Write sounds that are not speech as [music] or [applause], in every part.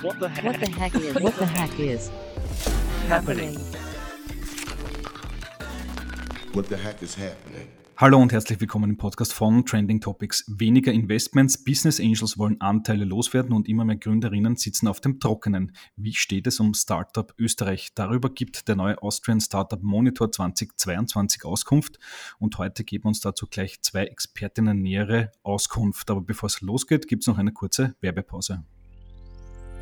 What the heck? What the heck is? What the heck is [laughs] happening? What the heck is happening? Hallo und herzlich willkommen im Podcast von Trending Topics. Weniger Investments, Business Angels wollen Anteile loswerden und immer mehr Gründerinnen sitzen auf dem Trockenen. Wie steht es um Startup Österreich? Darüber gibt der neue Austrian Startup Monitor 2022 Auskunft und heute geben uns dazu gleich zwei Expertinnen nähere Auskunft. Aber bevor es losgeht, gibt es noch eine kurze Werbepause.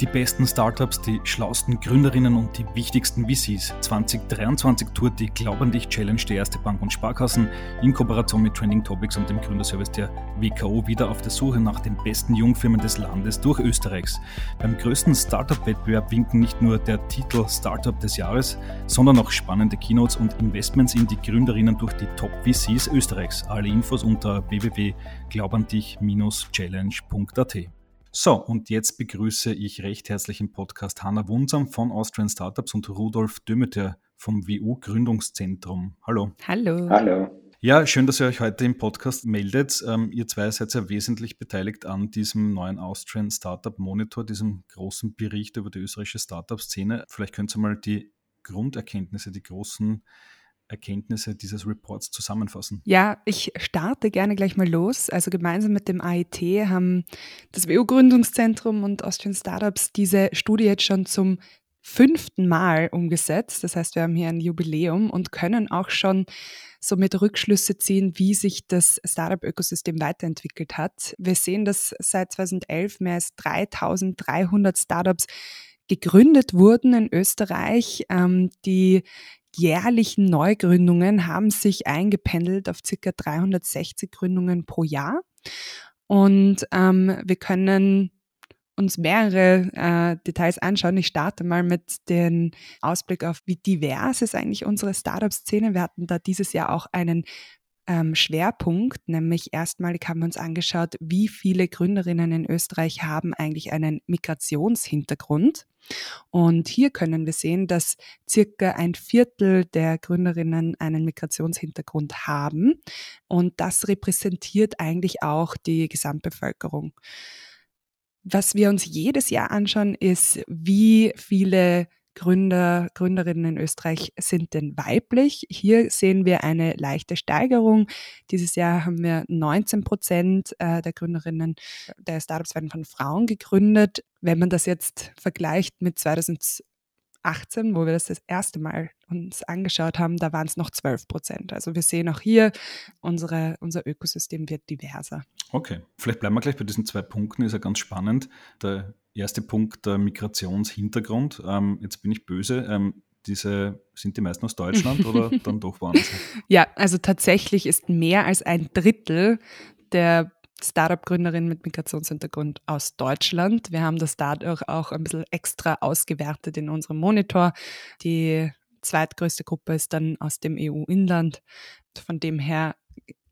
Die besten Startups, die schlausten Gründerinnen und die wichtigsten VCs. 2023 tourt die Glaub an dich Challenge der Erste Bank und Sparkassen in Kooperation mit Trending Topics und dem Gründerservice der WKO wieder auf der Suche nach den besten Jungfirmen des Landes durch Österreichs. Beim größten Startup-Wettbewerb winken nicht nur der Titel Startup des Jahres, sondern auch spannende Keynotes und Investments in die Gründerinnen durch die Top-VCs Österreichs. Alle Infos unter www.glaubandich-challenge.at. So, und jetzt begrüße ich recht herzlich im Podcast Hanna Wunsam von Austrian Startups und Rudolf Dömeter vom WU Gründungszentrum. Hallo. Hallo. Hallo. Ja, schön, dass ihr euch heute im Podcast meldet. Ähm, ihr zwei seid ja wesentlich beteiligt an diesem neuen Austrian Startup Monitor, diesem großen Bericht über die österreichische Startup-Szene. Vielleicht könnt ihr mal die Grunderkenntnisse, die großen Erkenntnisse dieses Reports zusammenfassen? Ja, ich starte gerne gleich mal los. Also gemeinsam mit dem AIT haben das WU-Gründungszentrum und Austrian Startups diese Studie jetzt schon zum fünften Mal umgesetzt. Das heißt, wir haben hier ein Jubiläum und können auch schon somit Rückschlüsse ziehen, wie sich das Startup-Ökosystem weiterentwickelt hat. Wir sehen, dass seit 2011 mehr als 3300 Startups gegründet wurden in Österreich, ähm, die jährlichen Neugründungen haben sich eingependelt auf ca. 360 Gründungen pro Jahr. Und ähm, wir können uns mehrere äh, Details anschauen. Ich starte mal mit dem Ausblick auf, wie divers ist eigentlich unsere Startup-Szene. Wir hatten da dieses Jahr auch einen ähm, Schwerpunkt, nämlich erstmalig haben wir uns angeschaut, wie viele Gründerinnen in Österreich haben eigentlich einen Migrationshintergrund. Und hier können wir sehen, dass circa ein Viertel der Gründerinnen einen Migrationshintergrund haben. Und das repräsentiert eigentlich auch die Gesamtbevölkerung. Was wir uns jedes Jahr anschauen, ist, wie viele Gründer, Gründerinnen in Österreich sind denn weiblich. Hier sehen wir eine leichte Steigerung. Dieses Jahr haben wir 19 Prozent äh, der Gründerinnen der Startups werden von Frauen gegründet. Wenn man das jetzt vergleicht mit 2018, wo wir das das erste Mal uns angeschaut haben, da waren es noch 12 Prozent. Also wir sehen auch hier, unsere, unser Ökosystem wird diverser. Okay, vielleicht bleiben wir gleich bei diesen zwei Punkten, ist ja ganz spannend. Der erste Punkt, der Migrationshintergrund. Ähm, jetzt bin ich böse. Ähm, diese, sind die meisten aus Deutschland oder [laughs] dann doch woanders? Ja, also tatsächlich ist mehr als ein Drittel der Startup-Gründerinnen mit Migrationshintergrund aus Deutschland. Wir haben das dadurch auch ein bisschen extra ausgewertet in unserem Monitor. Die zweitgrößte Gruppe ist dann aus dem EU-Inland. Von dem her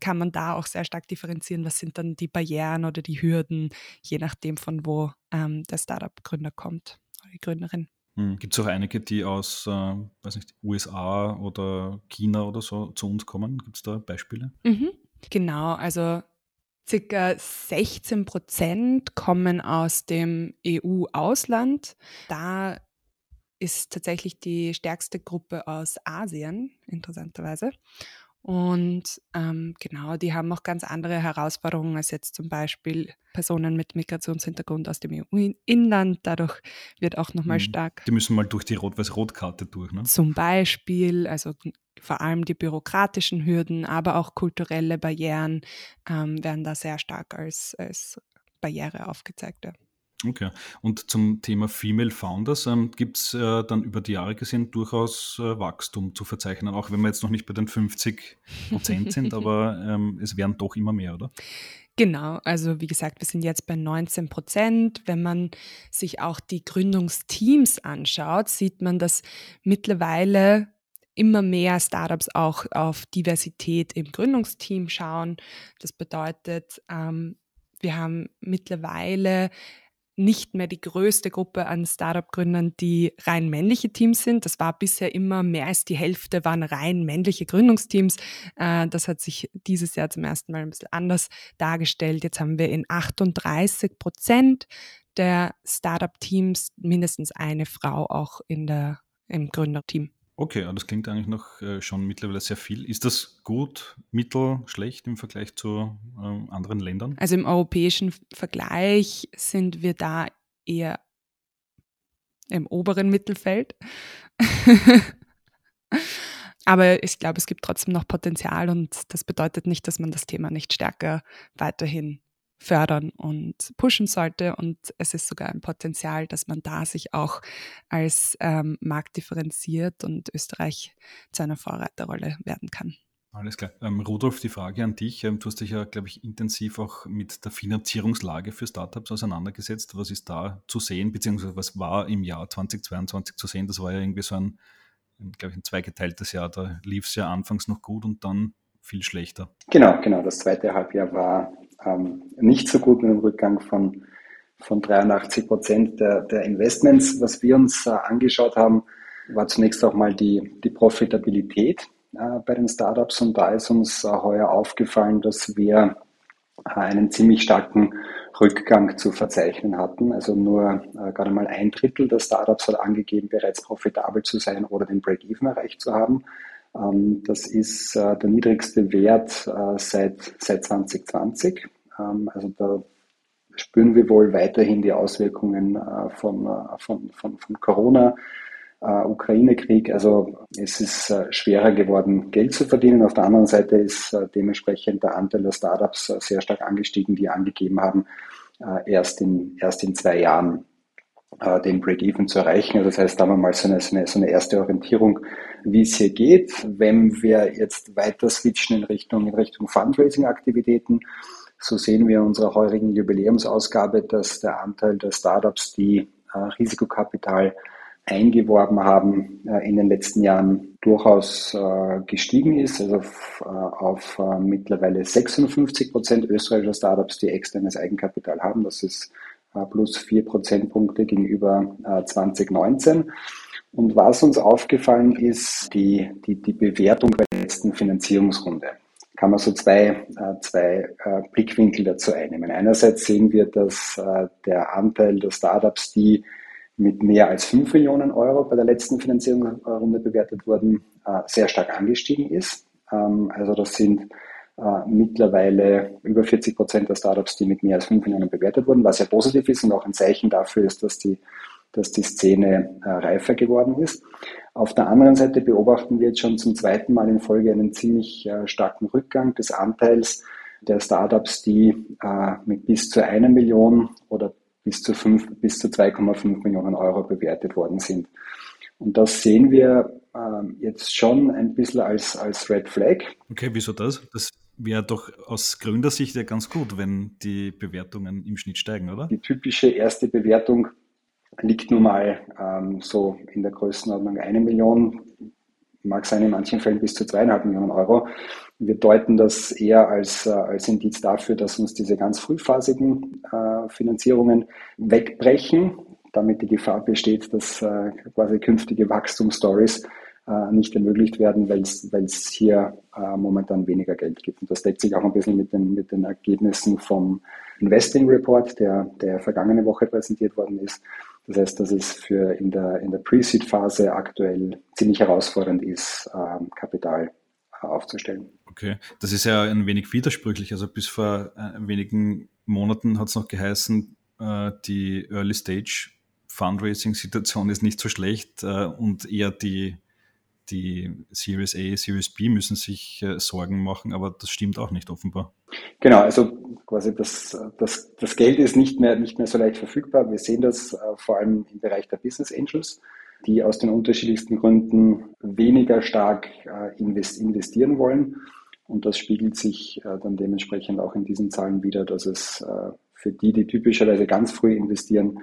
kann man da auch sehr stark differenzieren, was sind dann die Barrieren oder die Hürden, je nachdem von wo ähm, der Startup-Gründer kommt oder die Gründerin. Hm. Gibt es auch einige, die aus äh, weiß nicht, USA oder China oder so zu uns kommen? Gibt es da Beispiele? Mhm. Genau, also circa 16 Prozent kommen aus dem EU-Ausland. Da ist tatsächlich die stärkste Gruppe aus Asien, interessanterweise. Und ähm, genau, die haben auch ganz andere Herausforderungen als jetzt zum Beispiel Personen mit Migrationshintergrund aus dem EU-Inland. Dadurch wird auch nochmal mhm. stark. Die müssen mal durch die Rot-Weiß-Rot-Karte durch, ne? Zum Beispiel, also vor allem die bürokratischen Hürden, aber auch kulturelle Barrieren ähm, werden da sehr stark als, als Barriere aufgezeigt. Ja. Okay. Und zum Thema Female Founders ähm, gibt es äh, dann über die Jahre gesehen durchaus äh, Wachstum zu verzeichnen, auch wenn wir jetzt noch nicht bei den 50 Prozent sind, [laughs] aber ähm, es werden doch immer mehr, oder? Genau, also wie gesagt, wir sind jetzt bei 19 Prozent. Wenn man sich auch die Gründungsteams anschaut, sieht man, dass mittlerweile immer mehr Startups auch auf Diversität im Gründungsteam schauen. Das bedeutet, ähm, wir haben mittlerweile nicht mehr die größte Gruppe an Startup-Gründern, die rein männliche Teams sind. Das war bisher immer mehr als die Hälfte waren rein männliche Gründungsteams. Äh, das hat sich dieses Jahr zum ersten Mal ein bisschen anders dargestellt. Jetzt haben wir in 38 Prozent der Startup-Teams mindestens eine Frau auch in der, im Gründerteam. Okay, das klingt eigentlich noch äh, schon mittlerweile sehr viel. Ist das gut, mittel, schlecht im Vergleich zu äh, anderen Ländern? Also im europäischen Vergleich sind wir da eher im oberen Mittelfeld. [laughs] Aber ich glaube, es gibt trotzdem noch Potenzial und das bedeutet nicht, dass man das Thema nicht stärker weiterhin fördern und pushen sollte. Und es ist sogar ein Potenzial, dass man da sich auch als ähm, Markt differenziert und Österreich zu einer Vorreiterrolle werden kann. Alles klar. Ähm, Rudolf, die Frage an dich. Ähm, du hast dich ja, glaube ich, intensiv auch mit der Finanzierungslage für Startups auseinandergesetzt. Was ist da zu sehen, beziehungsweise was war im Jahr 2022 zu sehen? Das war ja irgendwie so ein, glaube ich, ein zweigeteiltes Jahr. Da lief es ja anfangs noch gut und dann viel schlechter. Genau, genau. Das zweite Halbjahr war ähm, nicht so gut mit einem Rückgang von, von 83 Prozent der, der Investments. Was wir uns äh, angeschaut haben, war zunächst auch mal die, die Profitabilität äh, bei den Startups und da ist uns äh, heuer aufgefallen, dass wir äh, einen ziemlich starken Rückgang zu verzeichnen hatten. Also nur äh, gerade mal ein Drittel der Startups hat angegeben, bereits profitabel zu sein oder den Break-Even erreicht zu haben. Ähm, das ist äh, der niedrigste Wert äh, seit, seit 2020. Ähm, also da spüren wir wohl weiterhin die Auswirkungen äh, von, von, von, von Corona. Ukraine-Krieg. Also es ist schwerer geworden, Geld zu verdienen. Auf der anderen Seite ist dementsprechend der Anteil der Startups sehr stark angestiegen, die angegeben haben, erst in, erst in zwei Jahren den Break-Even zu erreichen. Also das heißt, da haben wir mal so eine, so eine, erste Orientierung, wie es hier geht. Wenn wir jetzt weiter switchen in Richtung, in Richtung Fundraising-Aktivitäten, so sehen wir in unserer heurigen Jubiläumsausgabe, dass der Anteil der Startups, die äh, Risikokapital eingeworben haben, äh, in den letzten Jahren durchaus äh, gestiegen ist, also auf, äh, auf äh, mittlerweile 56 Prozent österreichischer Startups, die externes Eigenkapital haben. Das ist äh, plus vier Prozentpunkte gegenüber 2019. Und was uns aufgefallen ist, die, die, die Bewertung bei der letzten Finanzierungsrunde. Kann man so zwei, äh, zwei äh, Blickwinkel dazu einnehmen. Einerseits sehen wir, dass äh, der Anteil der Startups, die mit mehr als 5 Millionen Euro bei der letzten Finanzierungsrunde bewertet wurden, äh, sehr stark angestiegen ist. Ähm, also das sind äh, mittlerweile über 40 Prozent der Startups, die mit mehr als 5 Millionen bewertet wurden, was ja positiv ist und auch ein Zeichen dafür ist, dass die dass die Szene äh, reifer geworden ist. Auf der anderen Seite beobachten wir jetzt schon zum zweiten Mal in Folge einen ziemlich äh, starken Rückgang des Anteils der Startups, die äh, mit bis zu einer Million oder bis zu, fünf, bis zu 2,5 Millionen Euro bewertet worden sind. Und das sehen wir äh, jetzt schon ein bisschen als, als Red Flag. Okay, wieso das? Das wäre doch aus Gründersicht ja ganz gut, wenn die Bewertungen im Schnitt steigen, oder? Die typische erste Bewertung liegt nun mal ähm, so in der Größenordnung eine Million, mag sein in manchen Fällen bis zu zweieinhalb Millionen Euro. Wir deuten das eher als, äh, als Indiz dafür, dass uns diese ganz frühphasigen äh, Finanzierungen wegbrechen, damit die Gefahr besteht, dass äh, quasi künftige Wachstumsstories äh, nicht ermöglicht werden, weil es hier äh, momentan weniger Geld gibt. Und das deckt sich auch ein bisschen mit den, mit den Ergebnissen vom Investing Report, der, der vergangene Woche präsentiert worden ist. Das heißt, dass es für in der, in der Pre-Seed-Phase aktuell ziemlich herausfordernd ist, ähm, Kapital äh, aufzustellen. Okay, das ist ja ein wenig widersprüchlich. Also bis vor äh, wenigen Monaten hat es noch geheißen, äh, die Early Stage Fundraising-Situation ist nicht so schlecht und eher die die Series A, Series B müssen sich äh, Sorgen machen, aber das stimmt auch nicht offenbar. Genau, also quasi das, das, das Geld ist nicht mehr, nicht mehr so leicht verfügbar. Wir sehen das äh, vor allem im Bereich der Business Angels, die aus den unterschiedlichsten Gründen weniger stark äh, invest, investieren wollen. Und das spiegelt sich äh, dann dementsprechend auch in diesen Zahlen wieder, dass es äh, für die, die typischerweise ganz früh investieren,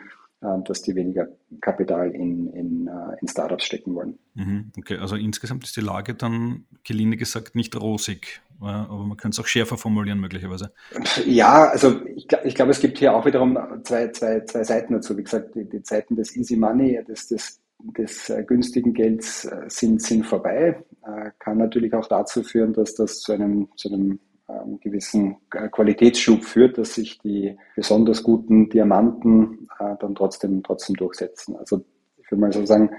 dass die weniger Kapital in, in, äh, in Startups stecken wollen. Mhm, okay, also insgesamt ist die Lage dann, gelinde gesagt, nicht rosig, äh, aber man könnte es auch schärfer formulieren möglicherweise. Ja, also ich, ich glaube, es gibt hier auch wiederum zwei, zwei, zwei Seiten dazu. Wie gesagt, die, die Zeiten des Easy Money, des, des, des günstigen Gelds sind, sind vorbei. Kann natürlich auch dazu führen, dass das zu einem, zu einem einen gewissen Qualitätsschub führt, dass sich die besonders guten Diamanten äh, dann trotzdem, trotzdem durchsetzen. Also ich würde mal so sagen,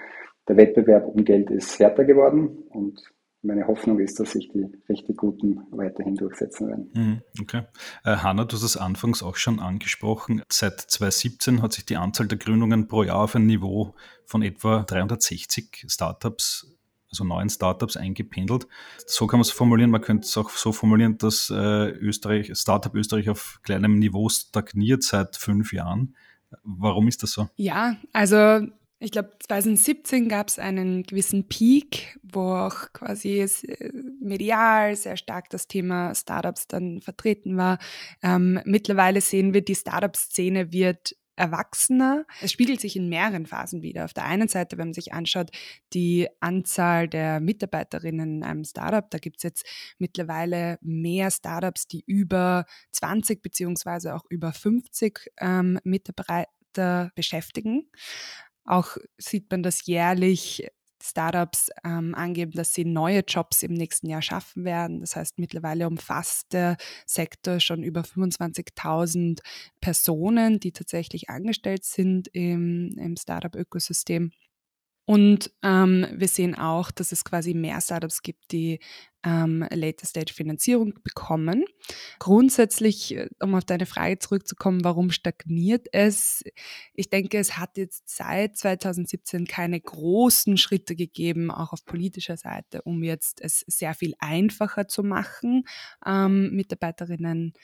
der Wettbewerb um Geld ist härter geworden und meine Hoffnung ist, dass sich die richtig Guten weiterhin durchsetzen werden. Mhm, okay. Äh, Hanna, du hast es anfangs auch schon angesprochen. Seit 2017 hat sich die Anzahl der Gründungen pro Jahr auf ein Niveau von etwa 360 Startups, also neuen Startups eingependelt. So kann man es formulieren. Man könnte es auch so formulieren, dass äh, Österreich, Startup Österreich auf kleinem Niveau stagniert seit fünf Jahren. Warum ist das so? Ja, also ich glaube, 2017 gab es einen gewissen Peak, wo auch quasi äh, medial sehr stark das Thema Startups dann vertreten war. Ähm, mittlerweile sehen wir, die Startup-Szene wird erwachsener. Es spiegelt sich in mehreren Phasen wieder. Auf der einen Seite, wenn man sich anschaut, die Anzahl der Mitarbeiterinnen in einem Startup, da gibt es jetzt mittlerweile mehr Startups, die über 20 beziehungsweise auch über 50 ähm, Mitarbeiter beschäftigen. Auch sieht man, dass jährlich Startups ähm, angeben, dass sie neue Jobs im nächsten Jahr schaffen werden. Das heißt, mittlerweile umfasst der Sektor schon über 25.000 Personen, die tatsächlich angestellt sind im, im Startup-Ökosystem. Und ähm, wir sehen auch, dass es quasi mehr Startups gibt, die ähm, Later Stage Finanzierung bekommen. Grundsätzlich, äh, um auf deine Frage zurückzukommen, warum stagniert es? Ich denke, es hat jetzt seit 2017 keine großen Schritte gegeben, auch auf politischer Seite, um jetzt es sehr viel einfacher zu machen, ähm, Mitarbeiterinnen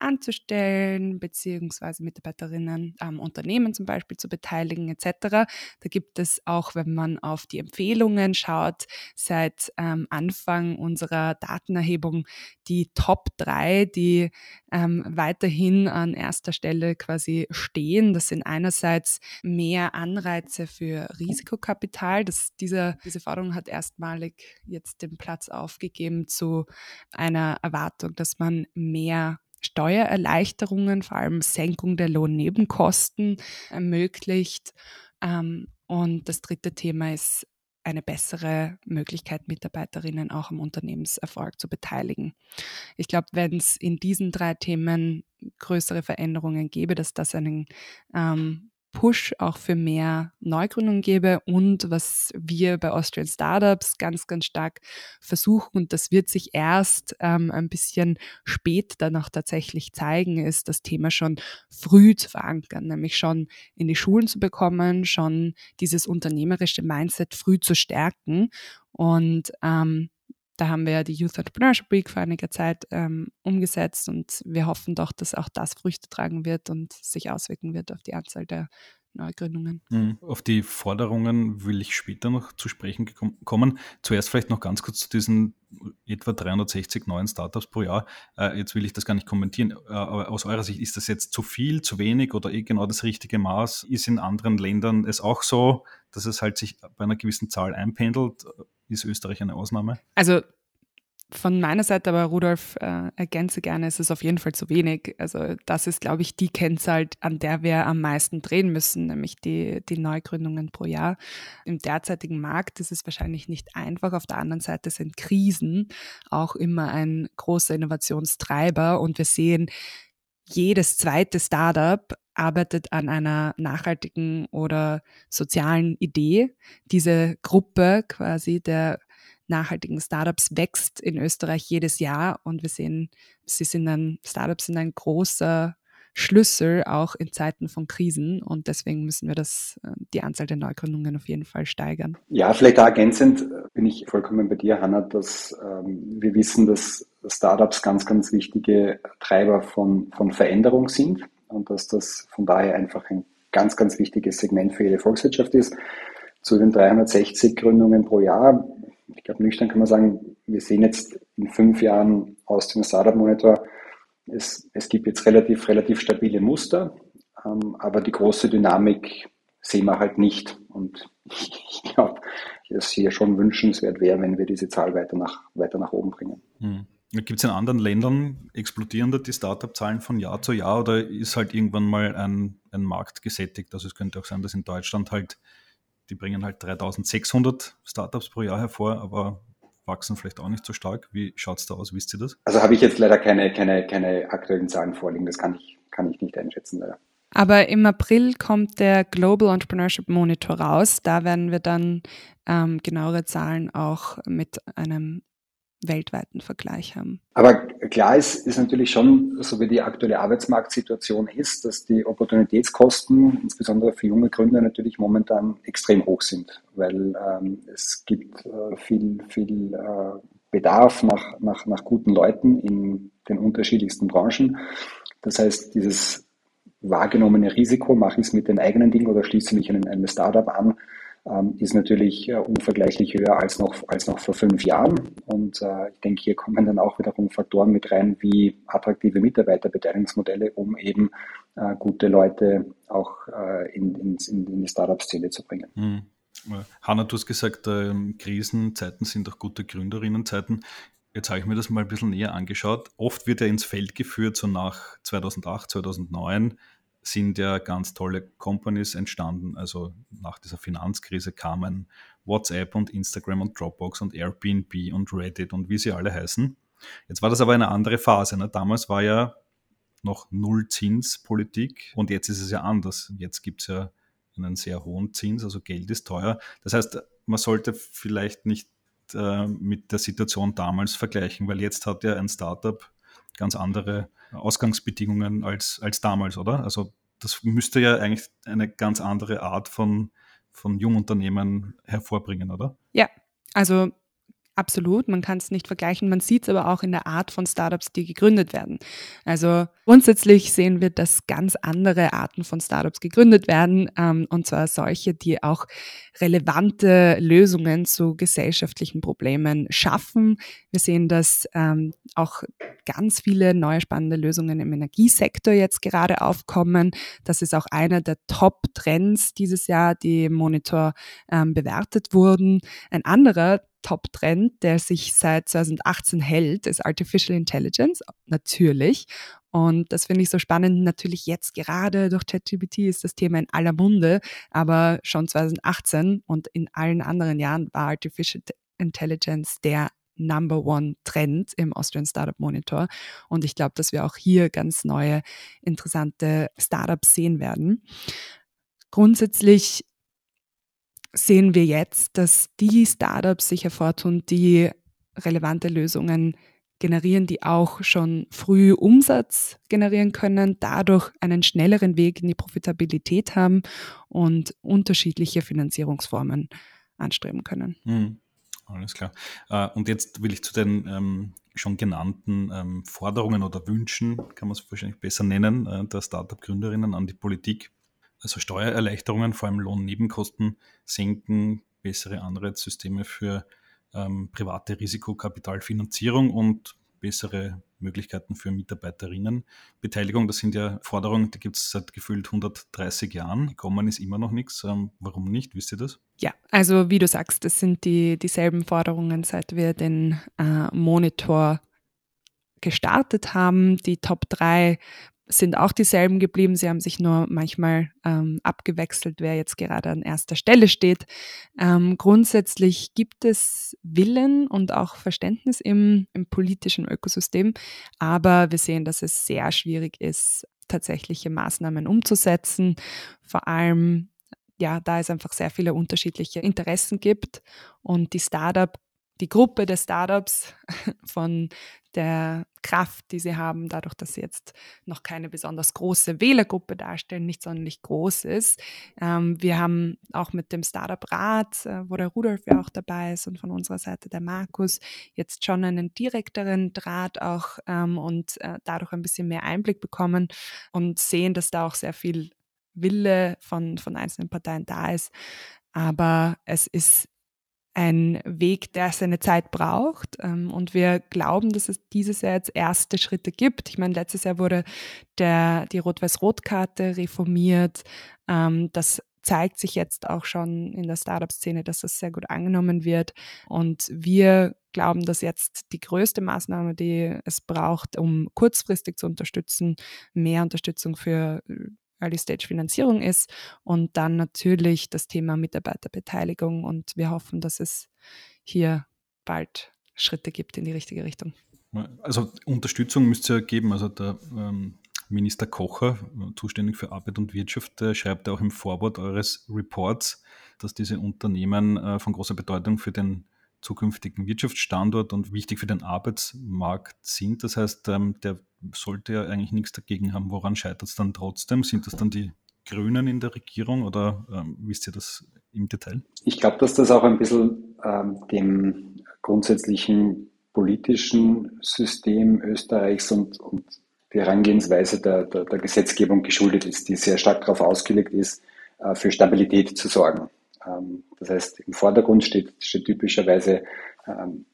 anzustellen, beziehungsweise Mitarbeiterinnen am Unternehmen zum Beispiel zu beteiligen etc. Da gibt es auch, wenn man auf die Empfehlungen schaut, seit ähm, Anfang unserer Datenerhebung die Top 3, die ähm, weiterhin an erster Stelle quasi stehen. Das sind einerseits mehr Anreize für Risikokapital. Das, dieser, diese Forderung hat erstmalig jetzt den Platz aufgegeben zu einer Erwartung, dass man mehr Steuererleichterungen, vor allem Senkung der Lohnnebenkosten ermöglicht. Ähm, und das dritte Thema ist eine bessere Möglichkeit, Mitarbeiterinnen auch am Unternehmenserfolg zu beteiligen. Ich glaube, wenn es in diesen drei Themen größere Veränderungen gäbe, dass das einen ähm, Push auch für mehr Neugründungen gebe und was wir bei Austrian Startups ganz, ganz stark versuchen und das wird sich erst ähm, ein bisschen spät dann auch tatsächlich zeigen, ist das Thema schon früh zu verankern, nämlich schon in die Schulen zu bekommen, schon dieses unternehmerische Mindset früh zu stärken. Und ähm, da haben wir ja die Youth Entrepreneurship Week vor einiger Zeit ähm, umgesetzt und wir hoffen doch, dass auch das Früchte tragen wird und sich auswirken wird auf die Anzahl der Neugründungen. Mhm. Auf die Forderungen will ich später noch zu sprechen kommen. Zuerst vielleicht noch ganz kurz zu diesen etwa 360 neuen Startups pro Jahr. Äh, jetzt will ich das gar nicht kommentieren, äh, aber aus eurer Sicht ist das jetzt zu viel, zu wenig oder eh genau das richtige Maß? Ist in anderen Ländern es auch so, dass es halt sich bei einer gewissen Zahl einpendelt? Ist Österreich eine Ausnahme? Also von meiner Seite aber, Rudolf, äh, ergänze gerne, es ist auf jeden Fall zu wenig. Also das ist, glaube ich, die Kennzahl, an der wir am meisten drehen müssen, nämlich die, die Neugründungen pro Jahr. Im derzeitigen Markt ist es wahrscheinlich nicht einfach. Auf der anderen Seite sind Krisen auch immer ein großer Innovationstreiber und wir sehen, jedes zweite Startup arbeitet an einer nachhaltigen oder sozialen Idee. Diese Gruppe quasi der nachhaltigen Startups wächst in Österreich jedes Jahr und wir sehen, sie sind ein, Startups sind ein großer Schlüssel auch in Zeiten von Krisen und deswegen müssen wir das, äh, die Anzahl der Neugründungen auf jeden Fall steigern. Ja, vielleicht ergänzend äh, bin ich vollkommen bei dir, Hanna, dass ähm, wir wissen, dass Startups ganz, ganz wichtige Treiber von, von Veränderung sind und dass das von daher einfach ein ganz, ganz wichtiges Segment für jede Volkswirtschaft ist. Zu den 360 Gründungen pro Jahr, ich glaube, nüchtern kann man sagen, wir sehen jetzt in fünf Jahren aus dem Startup Monitor, es, es gibt jetzt relativ, relativ stabile Muster, ähm, aber die große Dynamik sehen wir halt nicht. Und ich glaube, es hier schon wünschenswert wäre, wenn wir diese Zahl weiter nach, weiter nach oben bringen. Hm. Gibt es in anderen Ländern, explodieren da die Startup-Zahlen von Jahr zu Jahr oder ist halt irgendwann mal ein, ein Markt gesättigt? Also es könnte auch sein, dass in Deutschland halt, die bringen halt 3600 Startups pro Jahr hervor, aber wachsen vielleicht auch nicht so stark. Wie schaut es da aus? Wisst ihr das? Also habe ich jetzt leider keine, keine, keine aktuellen Zahlen vorliegen. Das kann ich, kann ich nicht einschätzen, leider. Aber im April kommt der Global Entrepreneurship Monitor raus. Da werden wir dann ähm, genauere Zahlen auch mit einem weltweiten Vergleich haben. Aber klar ist, ist natürlich schon, so wie die aktuelle Arbeitsmarktsituation ist, dass die Opportunitätskosten, insbesondere für junge Gründer, natürlich momentan extrem hoch sind, weil ähm, es gibt äh, viel, viel äh, Bedarf nach, nach, nach guten Leuten in den unterschiedlichsten Branchen. Das heißt, dieses wahrgenommene Risiko, mache ich es mit den eigenen Dingen oder schließe mich in ein Startup an, ist natürlich äh, unvergleichlich höher als noch, als noch vor fünf Jahren. Und äh, ich denke, hier kommen dann auch wiederum Faktoren mit rein, wie attraktive Mitarbeiterbeteiligungsmodelle, um eben äh, gute Leute auch in, in, in die Startup-Szene zu bringen. Mhm. Hanna, du hast gesagt, Krisenzeiten sind auch gute Gründerinnenzeiten. Jetzt habe ich mir das mal ein bisschen näher angeschaut. Oft wird er ins Feld geführt, so nach 2008, 2009 sind ja ganz tolle Companies entstanden. Also nach dieser Finanzkrise kamen WhatsApp und Instagram und Dropbox und Airbnb und Reddit und wie sie alle heißen. Jetzt war das aber eine andere Phase. Ne? Damals war ja noch Nullzinspolitik und jetzt ist es ja anders. Jetzt gibt es ja einen sehr hohen Zins, also Geld ist teuer. Das heißt, man sollte vielleicht nicht äh, mit der Situation damals vergleichen, weil jetzt hat ja ein Startup ganz andere Ausgangsbedingungen als, als damals, oder? Also das müsste ja eigentlich eine ganz andere Art von, von Jungunternehmen hervorbringen, oder? Ja, also Absolut, man kann es nicht vergleichen. Man sieht es aber auch in der Art von Startups, die gegründet werden. Also grundsätzlich sehen wir, dass ganz andere Arten von Startups gegründet werden, ähm, und zwar solche, die auch relevante Lösungen zu gesellschaftlichen Problemen schaffen. Wir sehen, dass ähm, auch ganz viele neue spannende Lösungen im Energiesektor jetzt gerade aufkommen. Das ist auch einer der Top-Trends dieses Jahr, die im Monitor ähm, bewertet wurden. Ein anderer Top-Trend, der sich seit 2018 hält, ist Artificial Intelligence, natürlich. Und das finde ich so spannend. Natürlich jetzt gerade durch ChatGPT ist das Thema in aller Munde, aber schon 2018 und in allen anderen Jahren war Artificial Intelligence der Number One Trend im Austrian Startup Monitor. Und ich glaube, dass wir auch hier ganz neue, interessante Startups sehen werden. Grundsätzlich sehen wir jetzt, dass die Startups sich hervortun, die relevante Lösungen generieren, die auch schon früh Umsatz generieren können, dadurch einen schnelleren Weg in die Profitabilität haben und unterschiedliche Finanzierungsformen anstreben können. Mhm. Alles klar. Äh, und jetzt will ich zu den ähm, schon genannten ähm, Forderungen oder Wünschen, kann man es wahrscheinlich besser nennen, äh, der Startup-Gründerinnen an die Politik also Steuererleichterungen, vor allem Lohnnebenkosten senken, bessere Anreizsysteme für ähm, private Risikokapitalfinanzierung und bessere Möglichkeiten für Mitarbeiterinnenbeteiligung. Das sind ja Forderungen, die gibt es seit gefühlt 130 Jahren. Gekommen ist immer noch nichts. Ähm, warum nicht? Wisst ihr das? Ja, also wie du sagst, das sind die, dieselben Forderungen, seit wir den äh, Monitor gestartet haben. Die Top 3 sind auch dieselben geblieben. Sie haben sich nur manchmal ähm, abgewechselt, wer jetzt gerade an erster Stelle steht. Ähm, grundsätzlich gibt es Willen und auch Verständnis im, im politischen Ökosystem, aber wir sehen, dass es sehr schwierig ist, tatsächliche Maßnahmen umzusetzen. Vor allem, ja, da es einfach sehr viele unterschiedliche Interessen gibt und die Startup die Gruppe der Startups [laughs] von der Kraft, die sie haben, dadurch, dass sie jetzt noch keine besonders große Wählergruppe darstellen, nicht sonderlich groß ist. Ähm, wir haben auch mit dem Startup-Rat, äh, wo der Rudolf ja auch dabei ist und von unserer Seite der Markus, jetzt schon einen direkteren Draht auch ähm, und äh, dadurch ein bisschen mehr Einblick bekommen und sehen, dass da auch sehr viel Wille von, von einzelnen Parteien da ist. Aber es ist ein Weg, der seine Zeit braucht. Ähm, und wir glauben, dass es dieses Jahr jetzt erste Schritte gibt. Ich meine, letztes Jahr wurde der, die Rot-Weiß-Rot-Karte reformiert. Ähm, das zeigt sich jetzt auch schon in der Startup-Szene, dass das sehr gut angenommen wird. Und wir glauben, dass jetzt die größte Maßnahme, die es braucht, um kurzfristig zu unterstützen, mehr Unterstützung für Early-Stage-Finanzierung ist und dann natürlich das Thema Mitarbeiterbeteiligung und wir hoffen, dass es hier bald Schritte gibt in die richtige Richtung. Also Unterstützung müsste es ja geben. Also der ähm, Minister Kocher, zuständig für Arbeit und Wirtschaft, schreibt auch im Vorwort eures Reports, dass diese Unternehmen äh, von großer Bedeutung für den zukünftigen Wirtschaftsstandort und wichtig für den Arbeitsmarkt sind. Das heißt, ähm, der sollte ja eigentlich nichts dagegen haben. Woran scheitert es dann trotzdem? Sind das dann die Grünen in der Regierung oder ähm, wisst ihr das im Detail? Ich glaube, dass das auch ein bisschen ähm, dem grundsätzlichen politischen System Österreichs und, und die Herangehensweise der, der, der, Gesetzgebung geschuldet ist, die sehr stark darauf ausgelegt ist, äh, für Stabilität zu sorgen. Ähm, das heißt, im Vordergrund steht, steht typischerweise ähm,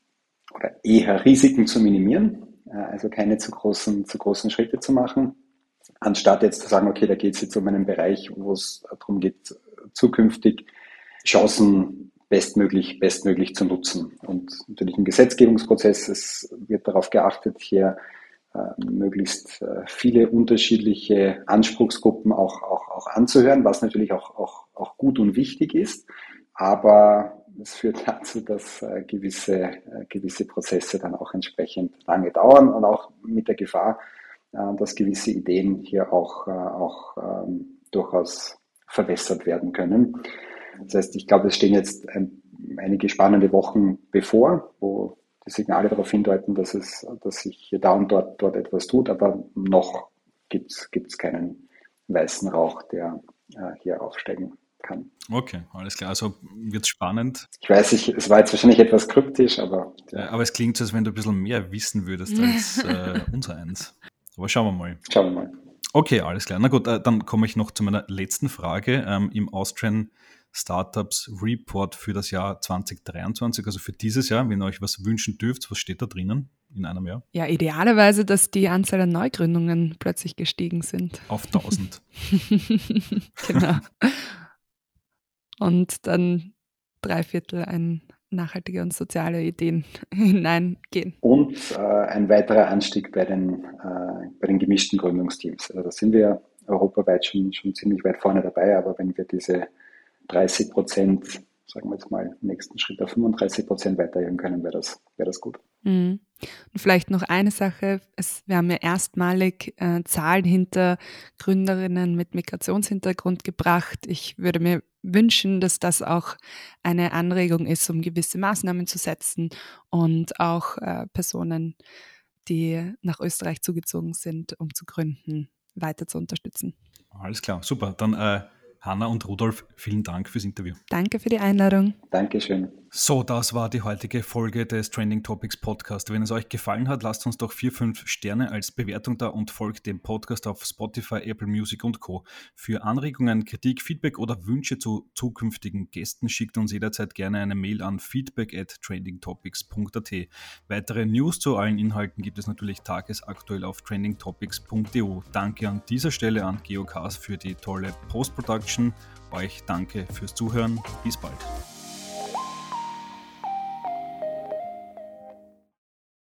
oder eher Risiken zu minimieren, äh, also keine zu großen, zu großen Schritte zu machen, anstatt jetzt zu sagen, okay, da geht es jetzt um einen Bereich, wo es darum geht, zukünftig Chancen bestmöglich, bestmöglich zu nutzen. Und natürlich im Gesetzgebungsprozess, es wird darauf geachtet, hier möglichst äh, viele unterschiedliche Anspruchsgruppen auch, auch, auch anzuhören, was natürlich auch, auch, auch gut und wichtig ist. Aber es führt [laughs] dazu, dass äh, gewisse, äh, gewisse Prozesse dann auch entsprechend lange dauern und auch mit der Gefahr, äh, dass gewisse Ideen hier auch, äh, auch ähm, durchaus verwässert werden können. Das heißt, ich glaube, es stehen jetzt ein, einige spannende Wochen bevor, wo die Signale darauf hindeuten, dass es, dass sich hier da und dort, dort etwas tut, aber noch gibt es keinen weißen Rauch, der äh, hier aufsteigen kann. Okay, alles klar. Also wird spannend. Ich weiß, ich, es war jetzt wahrscheinlich etwas kryptisch, aber. Ja. aber es klingt so, als wenn du ein bisschen mehr wissen würdest als äh, unser eins. Aber schauen wir mal. Schauen wir mal. Okay, alles klar. Na gut, äh, dann komme ich noch zu meiner letzten Frage. Ähm, Im Austrian Startups Report für das Jahr 2023, also für dieses Jahr, wenn ihr euch was wünschen dürft, was steht da drinnen in einem Jahr? Ja, idealerweise, dass die Anzahl an Neugründungen plötzlich gestiegen sind. Auf 1000. [laughs] genau. Und dann drei Viertel ein nachhaltige und soziale Ideen [laughs] hineingehen. Und äh, ein weiterer Anstieg bei den, äh, bei den gemischten Gründungsteams. Also da sind wir europaweit schon, schon ziemlich weit vorne dabei, aber wenn wir diese 30 Prozent, sagen wir jetzt mal, im nächsten Schritt auf 35 Prozent weiterhören können, wäre das, wäre das gut. Mhm. Und vielleicht noch eine Sache, es, wir haben ja erstmalig äh, Zahlen hinter Gründerinnen mit Migrationshintergrund gebracht. Ich würde mir wünschen, dass das auch eine Anregung ist, um gewisse Maßnahmen zu setzen und auch äh, Personen, die nach Österreich zugezogen sind, um zu gründen, weiter zu unterstützen. Alles klar, super. Dann äh, Hanna und Rudolf, vielen Dank fürs Interview. Danke für die Einladung. Dankeschön. So, das war die heutige Folge des Trending Topics Podcast. Wenn es euch gefallen hat, lasst uns doch vier, fünf Sterne als Bewertung da und folgt dem Podcast auf Spotify, Apple Music und Co. Für Anregungen, Kritik, Feedback oder Wünsche zu zukünftigen Gästen schickt uns jederzeit gerne eine Mail an feedback at trendingtopics.at. Weitere News zu allen Inhalten gibt es natürlich tagesaktuell auf trendingtopics.eu. Danke an dieser Stelle an Geocast für die tolle Post-Production. Euch danke fürs Zuhören. Bis bald.